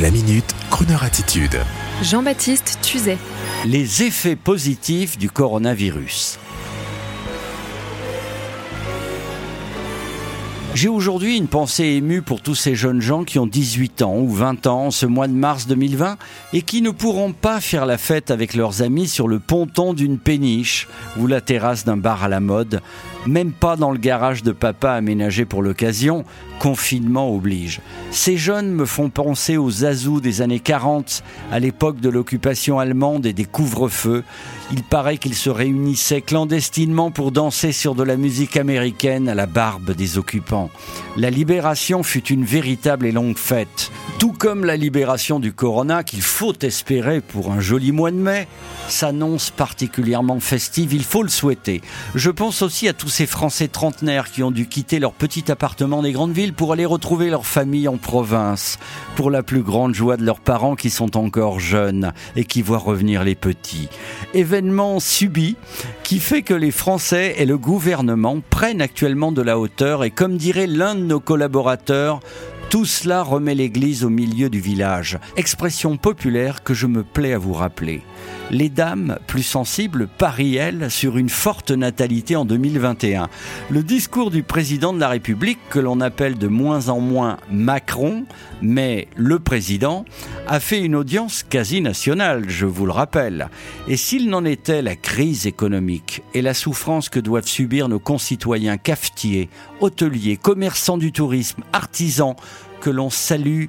La minute, Kroneur attitude. Jean-Baptiste Tuzet. Les effets positifs du coronavirus. J'ai aujourd'hui une pensée émue pour tous ces jeunes gens qui ont 18 ans ou 20 ans ce mois de mars 2020 et qui ne pourront pas faire la fête avec leurs amis sur le ponton d'une péniche ou la terrasse d'un bar à la mode, même pas dans le garage de papa aménagé pour l'occasion, confinement oblige. Ces jeunes me font penser aux Azous des années 40, à l'époque de l'occupation allemande et des couvre-feux. Il paraît qu'ils se réunissaient clandestinement pour danser sur de la musique américaine à la barbe des occupants. La libération fut une véritable et longue fête. Comme la libération du corona, qu'il faut espérer pour un joli mois de mai, s'annonce particulièrement festive, il faut le souhaiter. Je pense aussi à tous ces Français trentenaires qui ont dû quitter leur petit appartement des grandes villes pour aller retrouver leur famille en province, pour la plus grande joie de leurs parents qui sont encore jeunes et qui voient revenir les petits. Événement subi qui fait que les Français et le gouvernement prennent actuellement de la hauteur et comme dirait l'un de nos collaborateurs, tout cela remet l'église au milieu du village, expression populaire que je me plais à vous rappeler. Les dames, plus sensibles, parient, elles, sur une forte natalité en 2021. Le discours du président de la République, que l'on appelle de moins en moins Macron, mais le président, a fait une audience quasi nationale, je vous le rappelle. Et s'il n'en était la crise économique et la souffrance que doivent subir nos concitoyens cafetiers, hôteliers, commerçants du tourisme, artisans, que l'on salue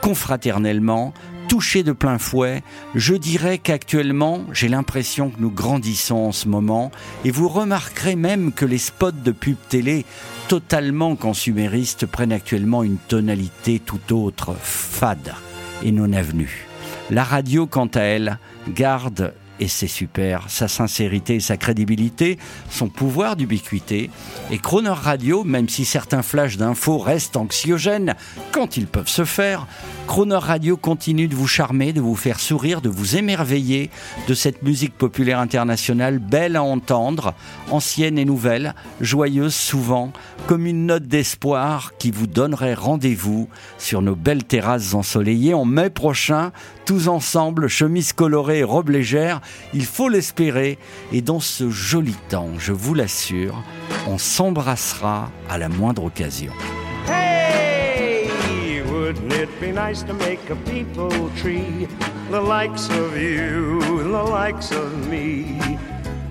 confraternellement, touchés de plein fouet, je dirais qu'actuellement, j'ai l'impression que nous grandissons en ce moment, et vous remarquerez même que les spots de pub télé totalement consuméristes prennent actuellement une tonalité tout autre, fade et non avenue. La radio, quant à elle, garde et c'est super, sa sincérité sa crédibilité, son pouvoir d'ubiquité. Et Croner Radio, même si certains flashs d'infos restent anxiogènes quand ils peuvent se faire, Croner Radio continue de vous charmer, de vous faire sourire, de vous émerveiller de cette musique populaire internationale belle à entendre, ancienne et nouvelle, joyeuse souvent, comme une note d'espoir qui vous donnerait rendez-vous sur nos belles terrasses ensoleillées en mai prochain, tous ensemble, chemise colorée robe légère, il faut l'espérer, et dans ce joli temps, je vous l'assure, on s'embrassera à la moindre occasion. Hey, wouldn't it be nice to make a people tree? The likes of you, the likes of me.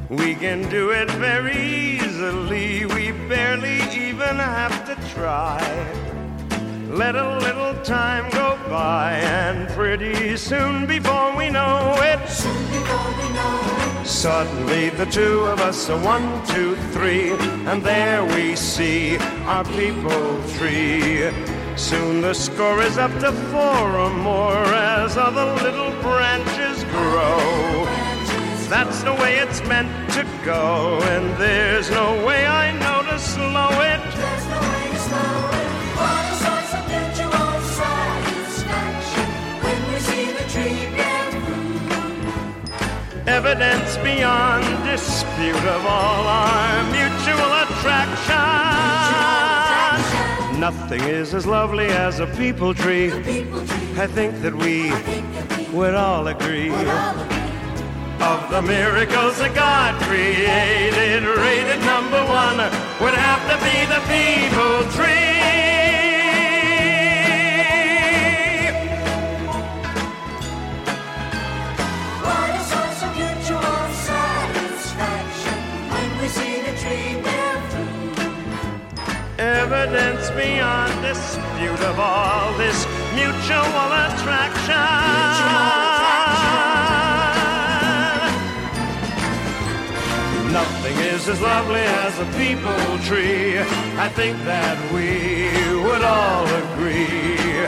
We can do it very easily, we barely even have to try. Let a little time go by, and pretty soon before we know it, suddenly the two of us are one, two, three, and there we see our people tree. Soon the score is up to four or more as other little branches grow. That's the way it's meant to go, and there's no way I know beyond dispute of all our mutual attraction. Nothing is as lovely as a people tree. I think that we would all agree of the miracles that God created. Rated number one would have Evidence beyond dispute of all this mutual attraction. Nothing is as lovely as a people tree. I think that we would all agree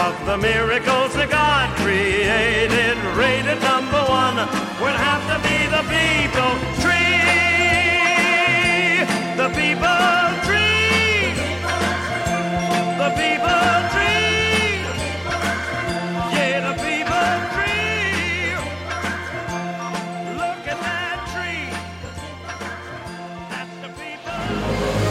of the miracles that God created. Rated number one would have to